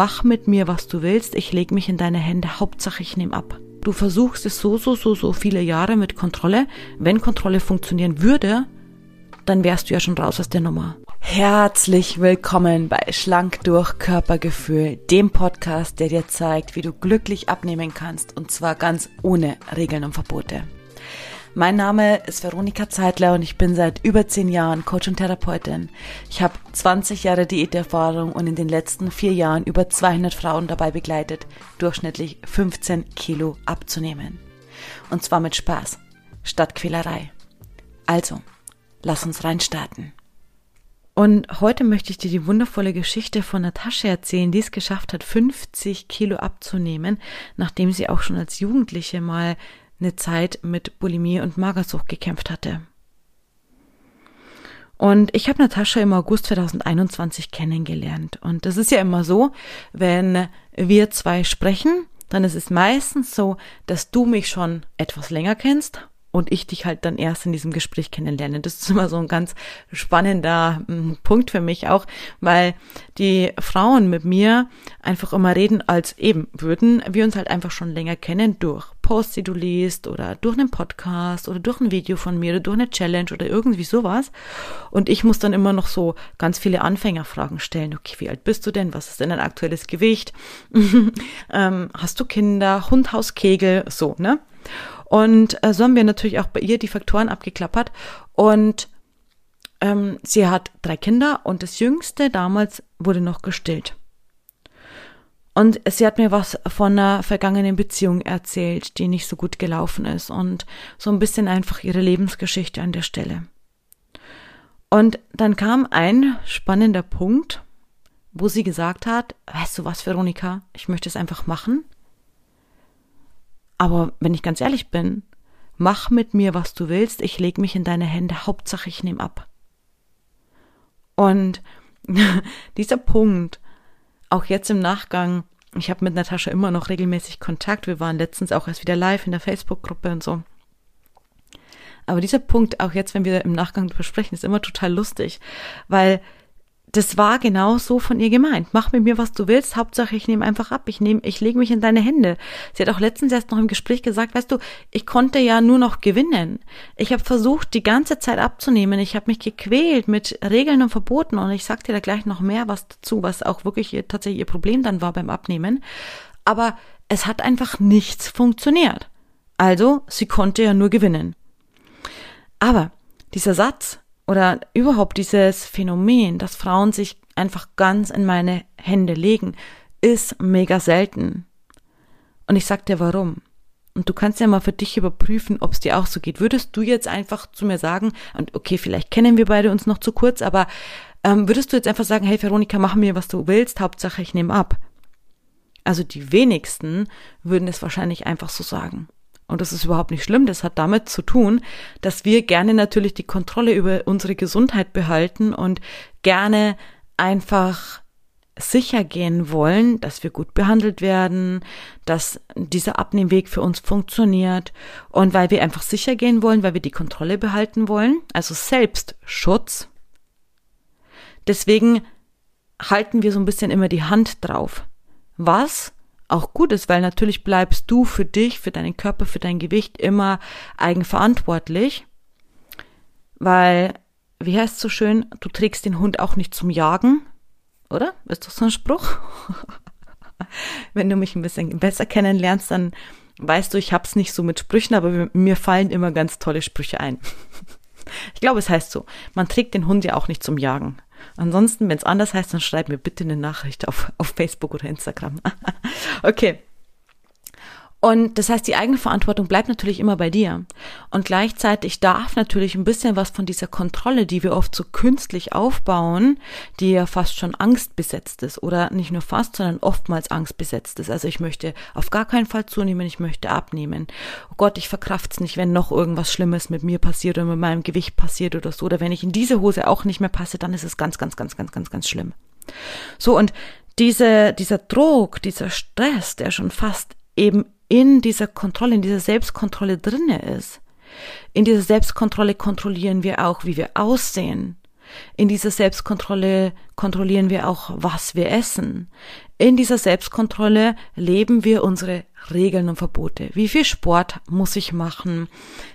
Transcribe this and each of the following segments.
Mach mit mir, was du willst, ich leg mich in deine Hände, Hauptsache ich nehme ab. Du versuchst es so, so, so, so viele Jahre mit Kontrolle. Wenn Kontrolle funktionieren würde, dann wärst du ja schon raus aus der Nummer. Herzlich willkommen bei Schlank durch Körpergefühl, dem Podcast, der dir zeigt, wie du glücklich abnehmen kannst und zwar ganz ohne Regeln und Verbote. Mein Name ist Veronika Zeitler und ich bin seit über zehn Jahren Coach und Therapeutin. Ich habe 20 Jahre Diäterfahrung und in den letzten vier Jahren über 200 Frauen dabei begleitet, durchschnittlich 15 Kilo abzunehmen. Und zwar mit Spaß, statt Quälerei. Also, lass uns reinstarten. Und heute möchte ich dir die wundervolle Geschichte von Natascha erzählen, die es geschafft hat, 50 Kilo abzunehmen, nachdem sie auch schon als Jugendliche mal eine Zeit mit Bulimie und Magersucht gekämpft hatte. Und ich habe Natascha im August 2021 kennengelernt. Und das ist ja immer so, wenn wir zwei sprechen, dann ist es meistens so, dass du mich schon etwas länger kennst und ich dich halt dann erst in diesem Gespräch kennenlerne. Das ist immer so ein ganz spannender hm, Punkt für mich auch, weil die Frauen mit mir einfach immer reden, als eben würden wir uns halt einfach schon länger kennen durch Posts, die du liest oder durch einen Podcast oder durch ein Video von mir oder durch eine Challenge oder irgendwie sowas. Und ich muss dann immer noch so ganz viele Anfängerfragen stellen. Okay, wie alt bist du denn? Was ist denn dein aktuelles Gewicht? ähm, hast du Kinder? Hund, Haus, Kegel? So, ne? Und äh, so haben wir natürlich auch bei ihr die Faktoren abgeklappert. Und ähm, sie hat drei Kinder und das jüngste damals wurde noch gestillt. Und sie hat mir was von einer vergangenen Beziehung erzählt, die nicht so gut gelaufen ist und so ein bisschen einfach ihre Lebensgeschichte an der Stelle. Und dann kam ein spannender Punkt, wo sie gesagt hat, weißt du was, Veronika, ich möchte es einfach machen. Aber wenn ich ganz ehrlich bin, mach mit mir, was du willst, ich leg mich in deine Hände, Hauptsache ich nehme ab. Und dieser Punkt, auch jetzt im Nachgang, ich habe mit Natascha immer noch regelmäßig Kontakt. Wir waren letztens auch erst wieder live in der Facebook-Gruppe und so. Aber dieser Punkt, auch jetzt, wenn wir im Nachgang besprechen, ist immer total lustig, weil das war genau so von ihr gemeint. Mach mit mir, was du willst. Hauptsache, ich nehme einfach ab. Ich nehme, ich lege mich in deine Hände. Sie hat auch letztens erst noch im Gespräch gesagt, weißt du, ich konnte ja nur noch gewinnen. Ich habe versucht, die ganze Zeit abzunehmen. Ich habe mich gequält mit Regeln und Verboten. Und ich sag dir da gleich noch mehr was dazu, was auch wirklich ihr, tatsächlich ihr Problem dann war beim Abnehmen. Aber es hat einfach nichts funktioniert. Also, sie konnte ja nur gewinnen. Aber dieser Satz, oder überhaupt dieses Phänomen, dass Frauen sich einfach ganz in meine Hände legen, ist mega selten. Und ich sag dir warum. Und du kannst ja mal für dich überprüfen, ob es dir auch so geht. Würdest du jetzt einfach zu mir sagen, und okay, vielleicht kennen wir beide uns noch zu kurz, aber ähm, würdest du jetzt einfach sagen, hey Veronika, mach mir, was du willst, Hauptsache ich nehme ab. Also die wenigsten würden es wahrscheinlich einfach so sagen. Und das ist überhaupt nicht schlimm. Das hat damit zu tun, dass wir gerne natürlich die Kontrolle über unsere Gesundheit behalten und gerne einfach sicher gehen wollen, dass wir gut behandelt werden, dass dieser Abnehmweg für uns funktioniert und weil wir einfach sicher gehen wollen, weil wir die Kontrolle behalten wollen, also Selbstschutz. Deswegen halten wir so ein bisschen immer die Hand drauf. Was auch gut ist, weil natürlich bleibst du für dich, für deinen Körper, für dein Gewicht immer eigenverantwortlich, weil, wie heißt es so schön, du trägst den Hund auch nicht zum Jagen, oder? Ist doch so ein Spruch? Wenn du mich ein bisschen besser kennenlernst, dann weißt du, ich hab's nicht so mit Sprüchen, aber mir fallen immer ganz tolle Sprüche ein. Ich glaube, es heißt so, man trägt den Hund ja auch nicht zum Jagen. Ansonsten, wenn es anders heißt, dann schreib mir bitte eine Nachricht auf, auf Facebook oder Instagram. okay. Und das heißt, die Eigenverantwortung bleibt natürlich immer bei dir. Und gleichzeitig darf natürlich ein bisschen was von dieser Kontrolle, die wir oft so künstlich aufbauen, die ja fast schon angstbesetzt ist oder nicht nur fast, sondern oftmals angstbesetzt ist. Also ich möchte auf gar keinen Fall zunehmen, ich möchte abnehmen. Oh Gott, ich verkraft's nicht, wenn noch irgendwas Schlimmes mit mir passiert oder mit meinem Gewicht passiert oder so. Oder wenn ich in diese Hose auch nicht mehr passe, dann ist es ganz, ganz, ganz, ganz, ganz, ganz schlimm. So, und diese, dieser Druck, dieser Stress, der schon fast eben in dieser Kontrolle, in dieser Selbstkontrolle drinne ist. In dieser Selbstkontrolle kontrollieren wir auch, wie wir aussehen. In dieser Selbstkontrolle kontrollieren wir auch, was wir essen. In dieser Selbstkontrolle leben wir unsere Regeln und Verbote. Wie viel Sport muss ich machen?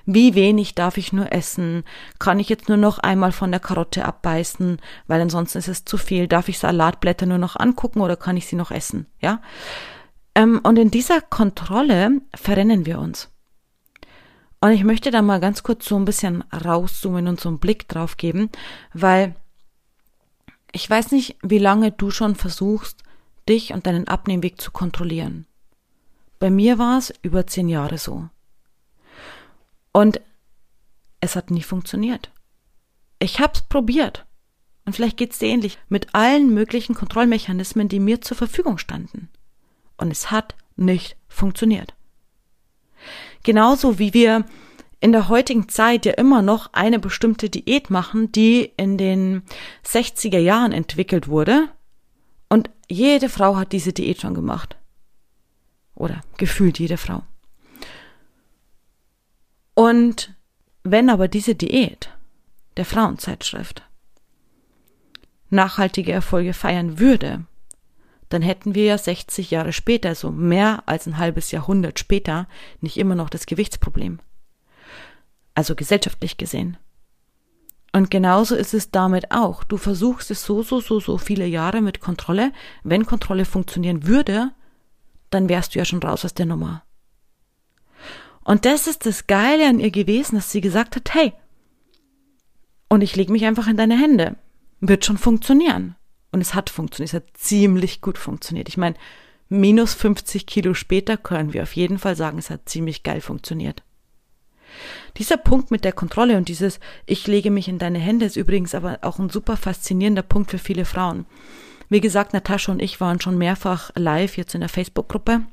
Wie wenig darf ich nur essen? Kann ich jetzt nur noch einmal von der Karotte abbeißen, weil ansonsten ist es zu viel? Darf ich Salatblätter nur noch angucken oder kann ich sie noch essen? Ja? Ähm, und in dieser Kontrolle verrennen wir uns. Und ich möchte da mal ganz kurz so ein bisschen rauszoomen und so einen Blick drauf geben, weil ich weiß nicht, wie lange du schon versuchst, dich und deinen Abnehmweg zu kontrollieren. Bei mir war es über zehn Jahre so. Und es hat nie funktioniert. Ich hab's probiert. Und vielleicht geht's dir ähnlich mit allen möglichen Kontrollmechanismen, die mir zur Verfügung standen. Und es hat nicht funktioniert. Genauso wie wir in der heutigen Zeit ja immer noch eine bestimmte Diät machen, die in den 60er Jahren entwickelt wurde. Und jede Frau hat diese Diät schon gemacht. Oder gefühlt jede Frau. Und wenn aber diese Diät der Frauenzeitschrift nachhaltige Erfolge feiern würde, dann hätten wir ja 60 Jahre später, also mehr als ein halbes Jahrhundert später, nicht immer noch das Gewichtsproblem. Also gesellschaftlich gesehen. Und genauso ist es damit auch. Du versuchst es so, so, so, so viele Jahre mit Kontrolle. Wenn Kontrolle funktionieren würde, dann wärst du ja schon raus aus der Nummer. Und das ist das Geile an ihr gewesen, dass sie gesagt hat, hey, und ich leg mich einfach in deine Hände. Wird schon funktionieren. Und es hat funktioniert, es hat ziemlich gut funktioniert. Ich meine, minus 50 Kilo später können wir auf jeden Fall sagen, es hat ziemlich geil funktioniert. Dieser Punkt mit der Kontrolle und dieses Ich lege mich in deine Hände ist übrigens aber auch ein super faszinierender Punkt für viele Frauen. Wie gesagt, Natascha und ich waren schon mehrfach live jetzt in der Facebook-Gruppe.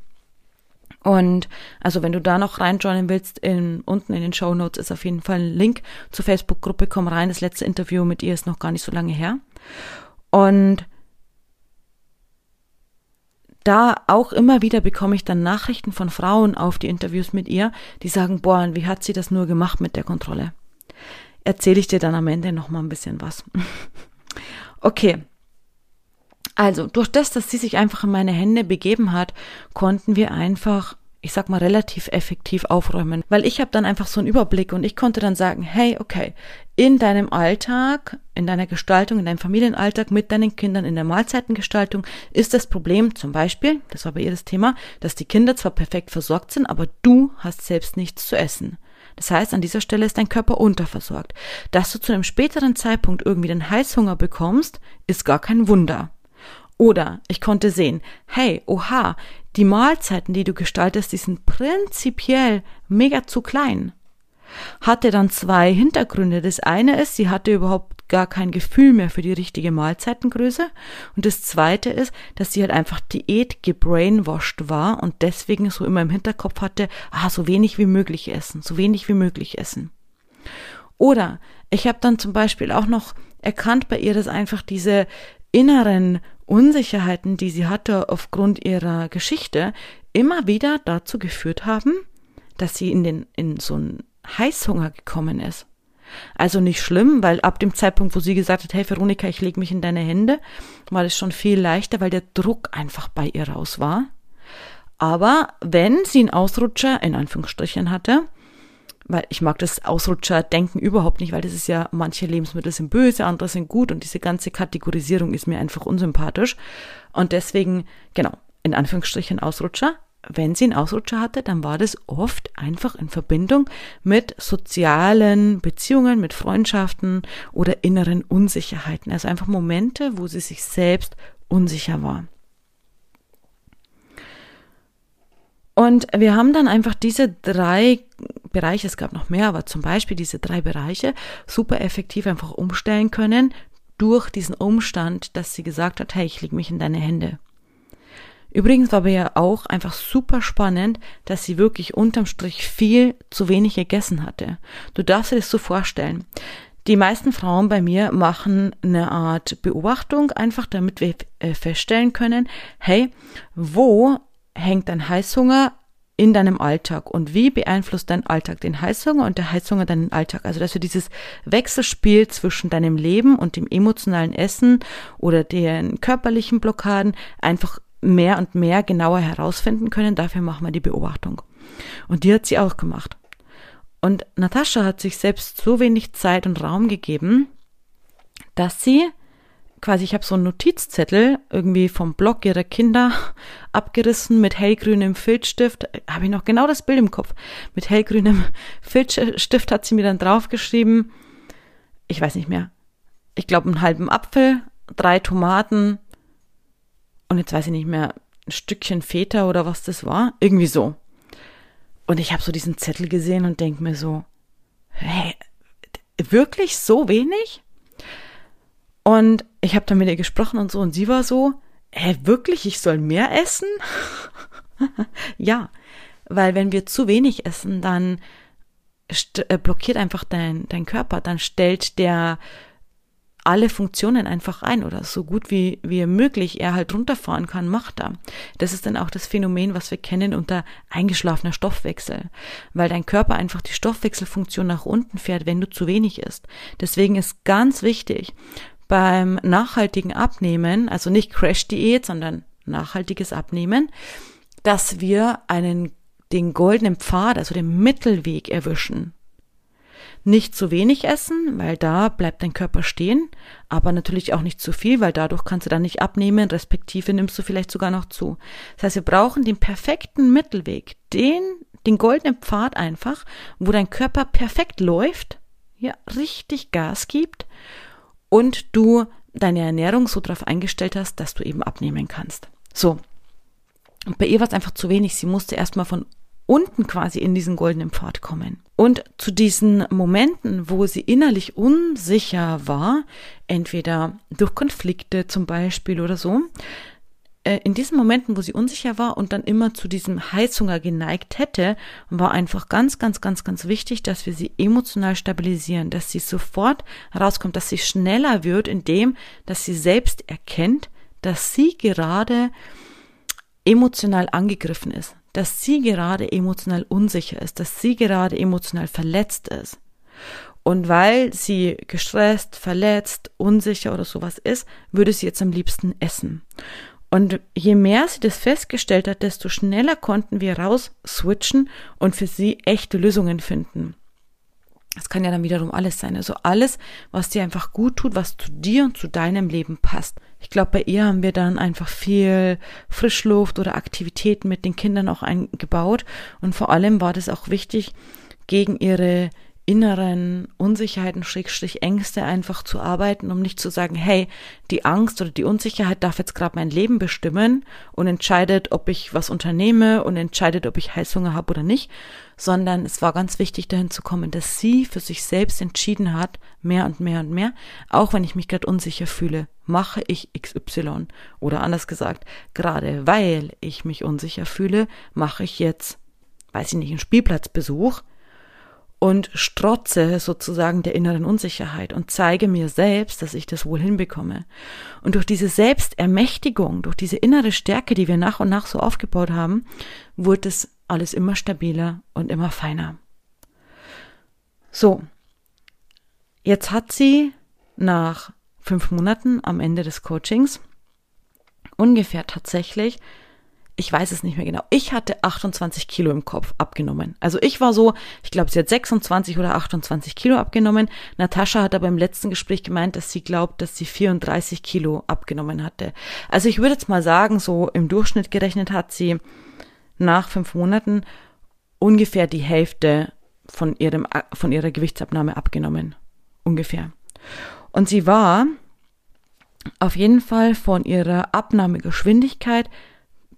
Und also wenn du da noch reinjoinen willst, in, unten in den Show Notes ist auf jeden Fall ein Link zur Facebook-Gruppe. Komm rein, das letzte Interview mit ihr ist noch gar nicht so lange her. Und da auch immer wieder bekomme ich dann Nachrichten von Frauen auf die Interviews mit ihr, die sagen, boah, wie hat sie das nur gemacht mit der Kontrolle? Erzähle ich dir dann am Ende noch mal ein bisschen was. okay. Also, durch das, dass sie sich einfach in meine Hände begeben hat, konnten wir einfach ich sag mal, relativ effektiv aufräumen. Weil ich habe dann einfach so einen Überblick und ich konnte dann sagen, hey, okay, in deinem Alltag, in deiner Gestaltung, in deinem Familienalltag mit deinen Kindern, in der Mahlzeitengestaltung ist das Problem zum Beispiel, das war bei ihr das Thema, dass die Kinder zwar perfekt versorgt sind, aber du hast selbst nichts zu essen. Das heißt, an dieser Stelle ist dein Körper unterversorgt. Dass du zu einem späteren Zeitpunkt irgendwie den Heißhunger bekommst, ist gar kein Wunder. Oder ich konnte sehen, hey, oha, die Mahlzeiten, die du gestaltest, die sind prinzipiell mega zu klein. Hatte dann zwei Hintergründe. Das eine ist, sie hatte überhaupt gar kein Gefühl mehr für die richtige Mahlzeitengröße. Und das zweite ist, dass sie halt einfach Diät gebrainwashed war und deswegen so immer im Hinterkopf hatte, ah, so wenig wie möglich essen, so wenig wie möglich essen. Oder ich habe dann zum Beispiel auch noch erkannt bei ihr, dass einfach diese inneren Unsicherheiten, die sie hatte aufgrund ihrer Geschichte, immer wieder dazu geführt haben, dass sie in den, in so einen Heißhunger gekommen ist. Also nicht schlimm, weil ab dem Zeitpunkt, wo sie gesagt hat, hey Veronika, ich leg mich in deine Hände, war es schon viel leichter, weil der Druck einfach bei ihr raus war. Aber wenn sie einen Ausrutscher in Anführungsstrichen hatte, weil ich mag das Ausrutscher-Denken überhaupt nicht, weil das ist ja, manche Lebensmittel sind böse, andere sind gut und diese ganze Kategorisierung ist mir einfach unsympathisch. Und deswegen, genau, in Anführungsstrichen Ausrutscher. Wenn sie einen Ausrutscher hatte, dann war das oft einfach in Verbindung mit sozialen Beziehungen, mit Freundschaften oder inneren Unsicherheiten. Also einfach Momente, wo sie sich selbst unsicher war. Und wir haben dann einfach diese drei Bereiche, es gab noch mehr, aber zum Beispiel diese drei Bereiche super effektiv einfach umstellen können durch diesen Umstand, dass sie gesagt hat, hey, ich leg mich in deine Hände. Übrigens war aber ja auch einfach super spannend, dass sie wirklich unterm Strich viel zu wenig gegessen hatte. Du darfst dir das so vorstellen. Die meisten Frauen bei mir machen eine Art Beobachtung, einfach damit wir äh, feststellen können, hey, wo hängt dein Heißhunger in deinem Alltag und wie beeinflusst dein Alltag den Heißhunger und der Heißhunger deinen Alltag. Also dass wir dieses Wechselspiel zwischen deinem Leben und dem emotionalen Essen oder den körperlichen Blockaden einfach mehr und mehr genauer herausfinden können. Dafür machen wir die Beobachtung. Und die hat sie auch gemacht. Und Natascha hat sich selbst so wenig Zeit und Raum gegeben, dass sie quasi, ich habe so einen Notizzettel irgendwie vom Blog ihrer Kinder abgerissen mit hellgrünem Filzstift. Habe ich noch genau das Bild im Kopf. Mit hellgrünem Filzstift hat sie mir dann draufgeschrieben, ich weiß nicht mehr, ich glaube einen halben Apfel, drei Tomaten und jetzt weiß ich nicht mehr, ein Stückchen Feta oder was das war. Irgendwie so. Und ich habe so diesen Zettel gesehen und denke mir so, hä, wirklich so wenig? Und ich habe dann mit ihr gesprochen und so und sie war so, hä, wirklich, ich soll mehr essen? ja, weil wenn wir zu wenig essen, dann äh, blockiert einfach dein, dein Körper, dann stellt der alle Funktionen einfach ein oder so gut wie, wie möglich er halt runterfahren kann, macht er. Das ist dann auch das Phänomen, was wir kennen unter eingeschlafener Stoffwechsel, weil dein Körper einfach die Stoffwechselfunktion nach unten fährt, wenn du zu wenig isst. Deswegen ist ganz wichtig beim nachhaltigen Abnehmen, also nicht Crash-Diät, sondern nachhaltiges Abnehmen, dass wir einen den goldenen Pfad, also den Mittelweg erwischen. Nicht zu wenig essen, weil da bleibt dein Körper stehen, aber natürlich auch nicht zu viel, weil dadurch kannst du dann nicht abnehmen, respektive nimmst du vielleicht sogar noch zu. Das heißt, wir brauchen den perfekten Mittelweg, den, den goldenen Pfad einfach, wo dein Körper perfekt läuft, ja, richtig Gas gibt und du deine Ernährung so darauf eingestellt hast, dass du eben abnehmen kannst. So. Und bei ihr war es einfach zu wenig. Sie musste erstmal von unten quasi in diesen goldenen Pfad kommen. Und zu diesen Momenten, wo sie innerlich unsicher war, entweder durch Konflikte zum Beispiel oder so, in diesen Momenten, wo sie unsicher war und dann immer zu diesem Heißhunger geneigt hätte, war einfach ganz, ganz, ganz, ganz wichtig, dass wir sie emotional stabilisieren, dass sie sofort herauskommt, dass sie schneller wird, indem, dass sie selbst erkennt, dass sie gerade emotional angegriffen ist, dass sie gerade emotional unsicher ist, dass sie gerade emotional verletzt ist. Und weil sie gestresst, verletzt, unsicher oder sowas ist, würde sie jetzt am liebsten essen. Und je mehr sie das festgestellt hat, desto schneller konnten wir raus switchen und für sie echte Lösungen finden. Das kann ja dann wiederum alles sein. Also alles, was dir einfach gut tut, was zu dir und zu deinem Leben passt. Ich glaube, bei ihr haben wir dann einfach viel Frischluft oder Aktivitäten mit den Kindern auch eingebaut. Und vor allem war das auch wichtig, gegen ihre inneren Unsicherheiten, Schrägstrich Ängste einfach zu arbeiten, um nicht zu sagen, hey, die Angst oder die Unsicherheit darf jetzt gerade mein Leben bestimmen und entscheidet, ob ich was unternehme und entscheidet, ob ich Heißhunger habe oder nicht, sondern es war ganz wichtig dahin zu kommen, dass sie für sich selbst entschieden hat, mehr und mehr und mehr, auch wenn ich mich gerade unsicher fühle, mache ich XY oder anders gesagt, gerade weil ich mich unsicher fühle, mache ich jetzt, weiß ich nicht, einen Spielplatzbesuch, und strotze sozusagen der inneren Unsicherheit und zeige mir selbst, dass ich das wohl hinbekomme. Und durch diese Selbstermächtigung, durch diese innere Stärke, die wir nach und nach so aufgebaut haben, wurde es alles immer stabiler und immer feiner. So, jetzt hat sie nach fünf Monaten am Ende des Coachings ungefähr tatsächlich ich weiß es nicht mehr genau. Ich hatte 28 Kilo im Kopf abgenommen. Also ich war so, ich glaube, sie hat 26 oder 28 Kilo abgenommen. Natascha hat aber im letzten Gespräch gemeint, dass sie glaubt, dass sie 34 Kilo abgenommen hatte. Also ich würde jetzt mal sagen, so im Durchschnitt gerechnet hat sie nach fünf Monaten ungefähr die Hälfte von ihrem, von ihrer Gewichtsabnahme abgenommen. Ungefähr. Und sie war auf jeden Fall von ihrer Abnahmegeschwindigkeit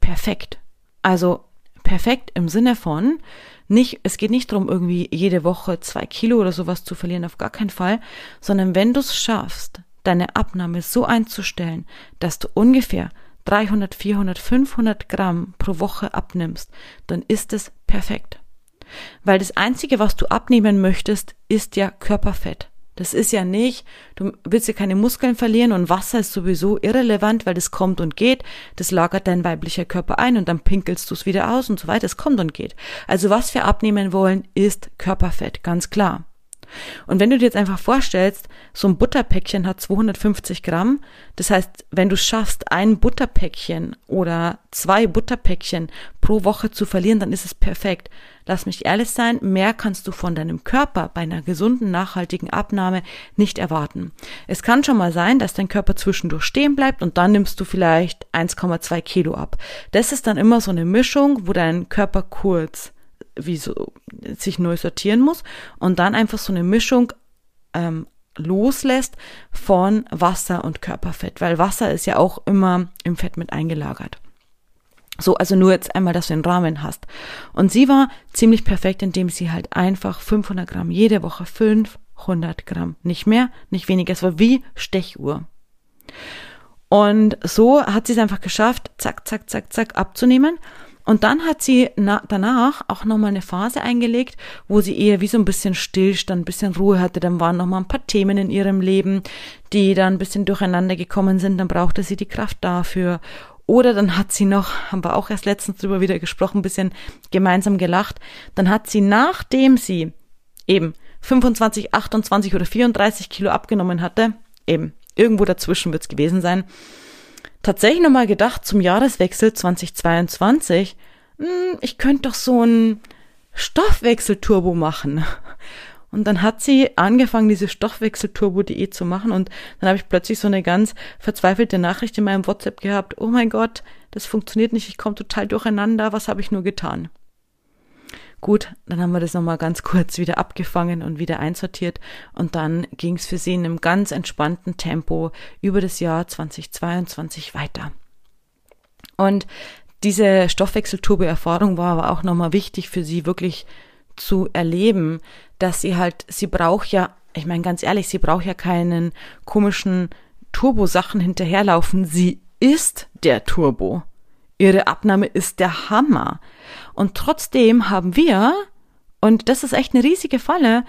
perfekt. Also perfekt im Sinne von, nicht, es geht nicht darum, irgendwie jede Woche zwei Kilo oder sowas zu verlieren, auf gar keinen Fall, sondern wenn du es schaffst, deine Abnahme so einzustellen, dass du ungefähr 300, 400, 500 Gramm pro Woche abnimmst, dann ist es perfekt. Weil das Einzige, was du abnehmen möchtest, ist ja Körperfett. Das ist ja nicht, du willst ja keine Muskeln verlieren und Wasser ist sowieso irrelevant, weil das kommt und geht. Das lagert dein weiblicher Körper ein und dann pinkelst du es wieder aus und so weiter. Es kommt und geht. Also was wir abnehmen wollen, ist Körperfett, ganz klar. Und wenn du dir jetzt einfach vorstellst, so ein Butterpäckchen hat 250 Gramm, das heißt, wenn du schaffst, ein Butterpäckchen oder zwei Butterpäckchen pro Woche zu verlieren, dann ist es perfekt. Lass mich ehrlich sein, mehr kannst du von deinem Körper bei einer gesunden, nachhaltigen Abnahme nicht erwarten. Es kann schon mal sein, dass dein Körper zwischendurch stehen bleibt und dann nimmst du vielleicht 1,2 Kilo ab. Das ist dann immer so eine Mischung, wo dein Körper kurz wie so sich neu sortieren muss und dann einfach so eine Mischung ähm, loslässt von Wasser und Körperfett, weil Wasser ist ja auch immer im Fett mit eingelagert. So, also nur jetzt einmal, dass du den Rahmen hast. Und sie war ziemlich perfekt, indem sie halt einfach 500 Gramm jede Woche 500 Gramm, nicht mehr, nicht weniger. Es war wie Stechuhr. Und so hat sie es einfach geschafft, zack, zack, zack, zack, abzunehmen. Und dann hat sie na, danach auch nochmal eine Phase eingelegt, wo sie eher wie so ein bisschen Stillstand, ein bisschen Ruhe hatte. Dann waren nochmal ein paar Themen in ihrem Leben, die dann ein bisschen durcheinander gekommen sind. Dann brauchte sie die Kraft dafür. Oder dann hat sie noch, haben wir auch erst letztens drüber wieder gesprochen, ein bisschen gemeinsam gelacht. Dann hat sie, nachdem sie eben 25, 28 oder 34 Kilo abgenommen hatte, eben irgendwo dazwischen wird's gewesen sein, tatsächlich nochmal gedacht zum Jahreswechsel 2022, hm, ich könnte doch so ein Stoffwechselturbo machen. Und dann hat sie angefangen, diese Stoffwechselturbo.de zu machen. Und dann habe ich plötzlich so eine ganz verzweifelte Nachricht in meinem WhatsApp gehabt, oh mein Gott, das funktioniert nicht, ich komme total durcheinander, was habe ich nur getan? Gut, dann haben wir das nochmal ganz kurz wieder abgefangen und wieder einsortiert und dann ging es für sie in einem ganz entspannten Tempo über das Jahr 2022 weiter. Und diese Stoffwechselturbo-Erfahrung war aber auch nochmal wichtig für sie wirklich zu erleben, dass sie halt, sie braucht ja, ich meine ganz ehrlich, sie braucht ja keinen komischen Turbo-Sachen hinterherlaufen. Sie ist der Turbo. Ihre Abnahme ist der Hammer. Und trotzdem haben wir, und das ist echt eine riesige Falle,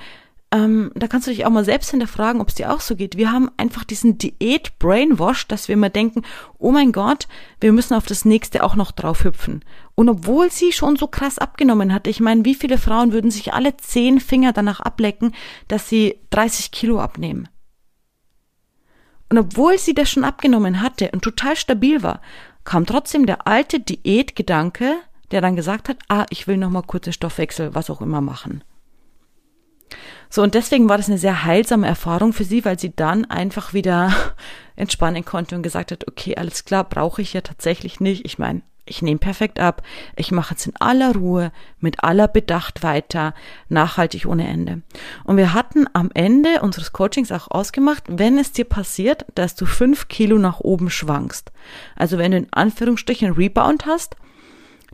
ähm, da kannst du dich auch mal selbst hinterfragen, ob es dir auch so geht. Wir haben einfach diesen Diät-Brainwash, dass wir immer denken, oh mein Gott, wir müssen auf das nächste auch noch drauf hüpfen. Und obwohl sie schon so krass abgenommen hatte, ich meine, wie viele Frauen würden sich alle zehn Finger danach ablecken, dass sie 30 Kilo abnehmen? Und obwohl sie das schon abgenommen hatte und total stabil war, kam trotzdem der alte Diätgedanke, der dann gesagt hat, ah, ich will noch mal kurze Stoffwechsel, was auch immer machen. So, und deswegen war das eine sehr heilsame Erfahrung für sie, weil sie dann einfach wieder entspannen konnte und gesagt hat, okay, alles klar, brauche ich ja tatsächlich nicht. Ich meine, ich nehme perfekt ab, ich mache es in aller Ruhe, mit aller Bedacht weiter, nachhaltig ohne Ende. Und wir hatten am Ende unseres Coachings auch ausgemacht, wenn es dir passiert, dass du fünf Kilo nach oben schwankst, also wenn du in Anführungsstrichen Rebound hast,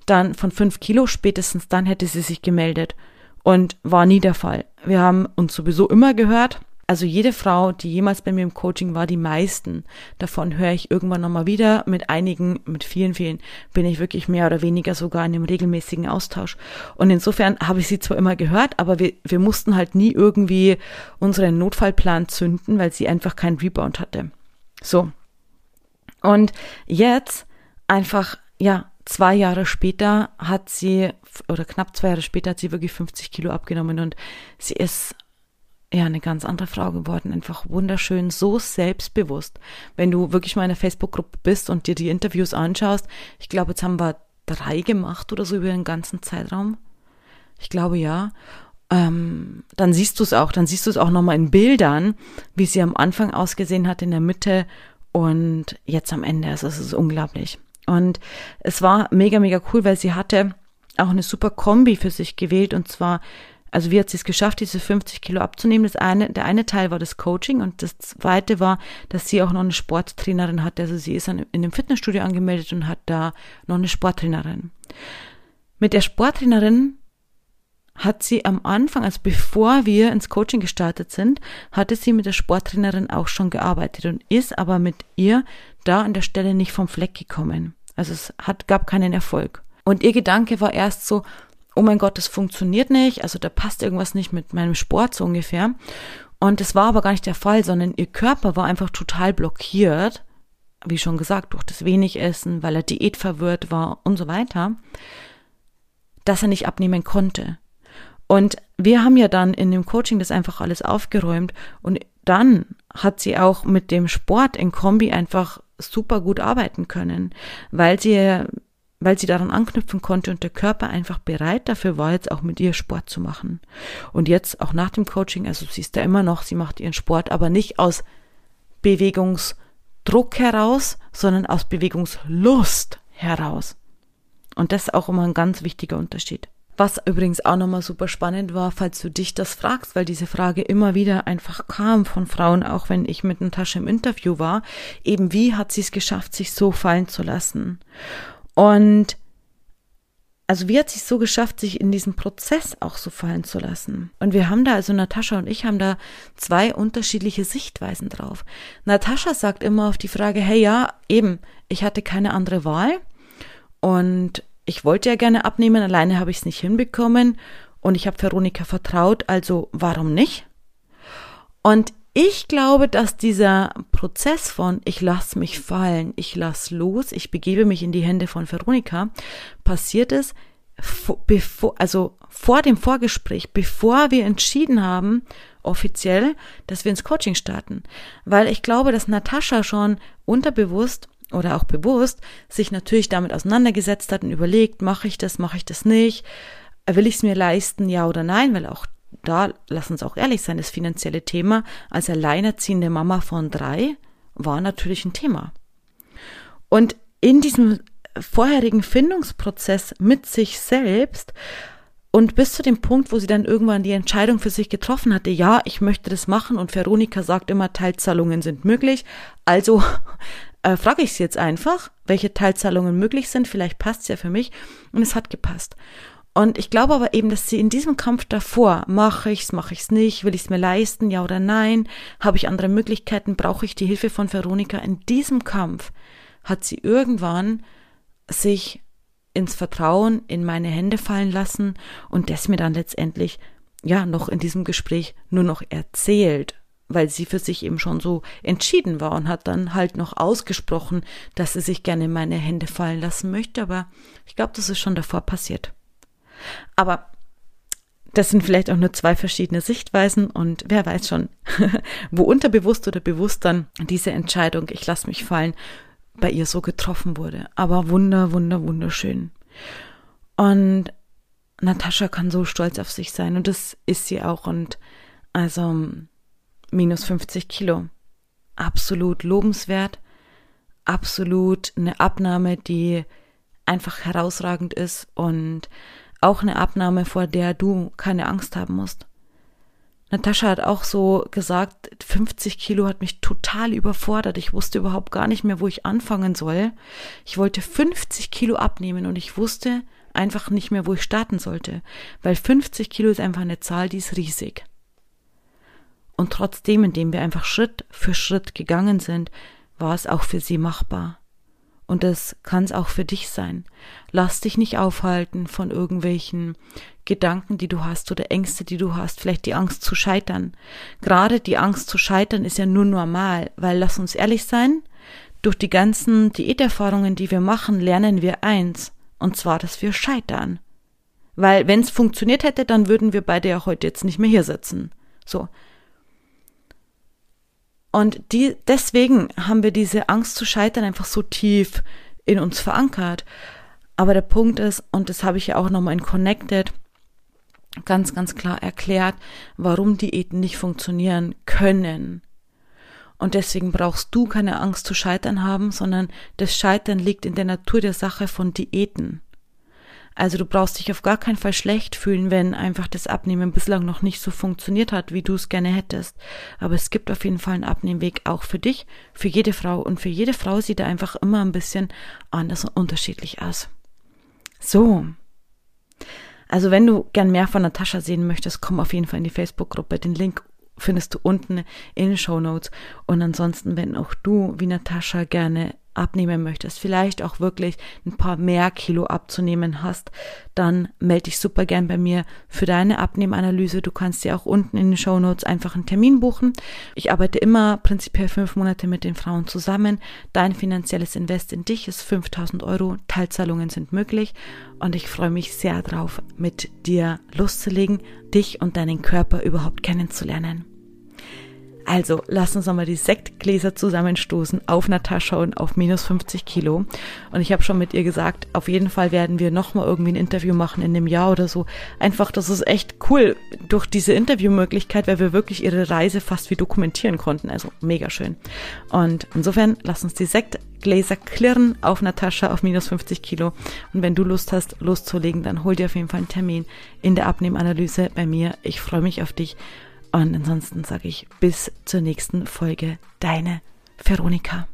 dann von fünf Kilo spätestens dann hätte sie sich gemeldet und war nie der Fall. Wir haben uns sowieso immer gehört, also jede Frau, die jemals bei mir im Coaching war, die meisten davon höre ich irgendwann nochmal wieder. Mit einigen, mit vielen, vielen bin ich wirklich mehr oder weniger sogar in einem regelmäßigen Austausch. Und insofern habe ich sie zwar immer gehört, aber wir, wir mussten halt nie irgendwie unseren Notfallplan zünden, weil sie einfach keinen Rebound hatte. So. Und jetzt einfach, ja, zwei Jahre später hat sie, oder knapp zwei Jahre später hat sie wirklich 50 Kilo abgenommen und sie ist ja eine ganz andere Frau geworden, einfach wunderschön, so selbstbewusst. Wenn du wirklich mal in der Facebook-Gruppe bist und dir die Interviews anschaust, ich glaube, jetzt haben wir drei gemacht oder so über den ganzen Zeitraum. Ich glaube ja. Ähm, dann siehst du es auch, dann siehst du es auch nochmal in Bildern, wie sie am Anfang ausgesehen hat in der Mitte und jetzt am Ende. Also es ist unglaublich. Und es war mega, mega cool, weil sie hatte auch eine super Kombi für sich gewählt und zwar also wie hat sie es geschafft, diese 50 Kilo abzunehmen? Das eine, der eine Teil war das Coaching und das zweite war, dass sie auch noch eine Sporttrainerin hatte. Also sie ist in dem Fitnessstudio angemeldet und hat da noch eine Sporttrainerin. Mit der Sporttrainerin hat sie am Anfang, also bevor wir ins Coaching gestartet sind, hatte sie mit der Sporttrainerin auch schon gearbeitet und ist aber mit ihr da an der Stelle nicht vom Fleck gekommen. Also es hat, gab keinen Erfolg. Und ihr Gedanke war erst so, oh mein Gott, das funktioniert nicht, also da passt irgendwas nicht mit meinem Sport so ungefähr. Und es war aber gar nicht der Fall, sondern ihr Körper war einfach total blockiert, wie schon gesagt, durch das wenig Essen, weil er Diät verwirrt war und so weiter, dass er nicht abnehmen konnte. Und wir haben ja dann in dem Coaching das einfach alles aufgeräumt und dann hat sie auch mit dem Sport in Kombi einfach super gut arbeiten können, weil sie weil sie daran anknüpfen konnte und der Körper einfach bereit dafür war, jetzt auch mit ihr Sport zu machen. Und jetzt auch nach dem Coaching, also sie ist da immer noch, sie macht ihren Sport, aber nicht aus Bewegungsdruck heraus, sondern aus Bewegungslust heraus. Und das ist auch immer ein ganz wichtiger Unterschied. Was übrigens auch nochmal super spannend war, falls du dich das fragst, weil diese Frage immer wieder einfach kam von Frauen, auch wenn ich mit Natascha im Interview war, eben wie hat sie es geschafft, sich so fallen zu lassen? Und also wie hat es so geschafft, sich in diesem Prozess auch so fallen zu lassen? Und wir haben da, also Natascha und ich haben da zwei unterschiedliche Sichtweisen drauf. Natascha sagt immer auf die Frage, hey ja, eben, ich hatte keine andere Wahl und ich wollte ja gerne abnehmen, alleine habe ich es nicht hinbekommen und ich habe Veronika vertraut, also warum nicht? Und ich glaube, dass dieser Prozess von ich lass mich fallen, ich lass los, ich begebe mich in die Hände von Veronika, passiert ist, bevor, also vor dem Vorgespräch, bevor wir entschieden haben, offiziell, dass wir ins Coaching starten. Weil ich glaube, dass Natascha schon unterbewusst oder auch bewusst sich natürlich damit auseinandergesetzt hat und überlegt, mache ich das, mache ich das nicht, will ich es mir leisten, ja oder nein, weil auch da, lass uns auch ehrlich sein, das finanzielle Thema als alleinerziehende Mama von drei war natürlich ein Thema. Und in diesem vorherigen Findungsprozess mit sich selbst und bis zu dem Punkt, wo sie dann irgendwann die Entscheidung für sich getroffen hatte, ja, ich möchte das machen und Veronika sagt immer, Teilzahlungen sind möglich. Also äh, frage ich sie jetzt einfach, welche Teilzahlungen möglich sind. Vielleicht passt es ja für mich. Und es hat gepasst. Und ich glaube aber eben, dass sie in diesem Kampf davor, mache ich's, mache ich's nicht, will ich's mir leisten, ja oder nein, habe ich andere Möglichkeiten, brauche ich die Hilfe von Veronika, in diesem Kampf hat sie irgendwann sich ins Vertrauen in meine Hände fallen lassen und das mir dann letztendlich ja noch in diesem Gespräch nur noch erzählt, weil sie für sich eben schon so entschieden war und hat dann halt noch ausgesprochen, dass sie sich gerne in meine Hände fallen lassen möchte, aber ich glaube, das ist schon davor passiert. Aber das sind vielleicht auch nur zwei verschiedene Sichtweisen und wer weiß schon, wo unterbewusst oder bewusst dann diese Entscheidung, ich lasse mich fallen, bei ihr so getroffen wurde. Aber wunder, wunder, wunderschön. Und Natascha kann so stolz auf sich sein und das ist sie auch und also minus 50 Kilo. Absolut lobenswert, absolut eine Abnahme, die einfach herausragend ist und auch eine Abnahme, vor der du keine Angst haben musst. Natascha hat auch so gesagt, 50 Kilo hat mich total überfordert. Ich wusste überhaupt gar nicht mehr, wo ich anfangen soll. Ich wollte 50 Kilo abnehmen und ich wusste einfach nicht mehr, wo ich starten sollte, weil 50 Kilo ist einfach eine Zahl, die ist riesig. Und trotzdem, indem wir einfach Schritt für Schritt gegangen sind, war es auch für sie machbar. Und das kann es auch für dich sein. Lass dich nicht aufhalten von irgendwelchen Gedanken, die du hast oder Ängste, die du hast, vielleicht die Angst zu scheitern. Gerade die Angst zu scheitern ist ja nur normal, weil lass uns ehrlich sein, durch die ganzen Diäterfahrungen, die wir machen, lernen wir eins, und zwar, dass wir scheitern. Weil wenn es funktioniert hätte, dann würden wir beide ja heute jetzt nicht mehr hier sitzen. So, und die, deswegen haben wir diese Angst zu scheitern einfach so tief in uns verankert. Aber der Punkt ist, und das habe ich ja auch nochmal in Connected ganz, ganz klar erklärt, warum Diäten nicht funktionieren können. Und deswegen brauchst du keine Angst zu scheitern haben, sondern das Scheitern liegt in der Natur der Sache von Diäten. Also du brauchst dich auf gar keinen Fall schlecht fühlen, wenn einfach das Abnehmen bislang noch nicht so funktioniert hat, wie du es gerne hättest. Aber es gibt auf jeden Fall einen Abnehmweg auch für dich, für jede Frau. Und für jede Frau sieht er einfach immer ein bisschen anders und unterschiedlich aus. So. Also wenn du gern mehr von Natascha sehen möchtest, komm auf jeden Fall in die Facebook-Gruppe. Den Link findest du unten in den Show Notes. Und ansonsten, wenn auch du wie Natascha gerne abnehmen möchtest, vielleicht auch wirklich ein paar mehr Kilo abzunehmen hast, dann melde dich super gern bei mir für deine Abnehmanalyse. Du kannst dir auch unten in den Show Notes einfach einen Termin buchen. Ich arbeite immer prinzipiell fünf Monate mit den Frauen zusammen. Dein finanzielles Invest in dich ist 5000 Euro. Teilzahlungen sind möglich und ich freue mich sehr drauf, mit dir loszulegen, dich und deinen Körper überhaupt kennenzulernen. Also, lass uns nochmal die Sektgläser zusammenstoßen auf Natascha und auf minus 50 Kilo. Und ich habe schon mit ihr gesagt, auf jeden Fall werden wir nochmal irgendwie ein Interview machen in einem Jahr oder so. Einfach, das ist echt cool durch diese Interviewmöglichkeit, weil wir wirklich ihre Reise fast wie dokumentieren konnten. Also mega schön. Und insofern, lass uns die Sektgläser klirren auf Natascha auf minus 50 Kilo. Und wenn du Lust hast, loszulegen, dann hol dir auf jeden Fall einen Termin in der Abnehmanalyse bei mir. Ich freue mich auf dich und ansonsten sage ich bis zur nächsten Folge. Deine Veronika.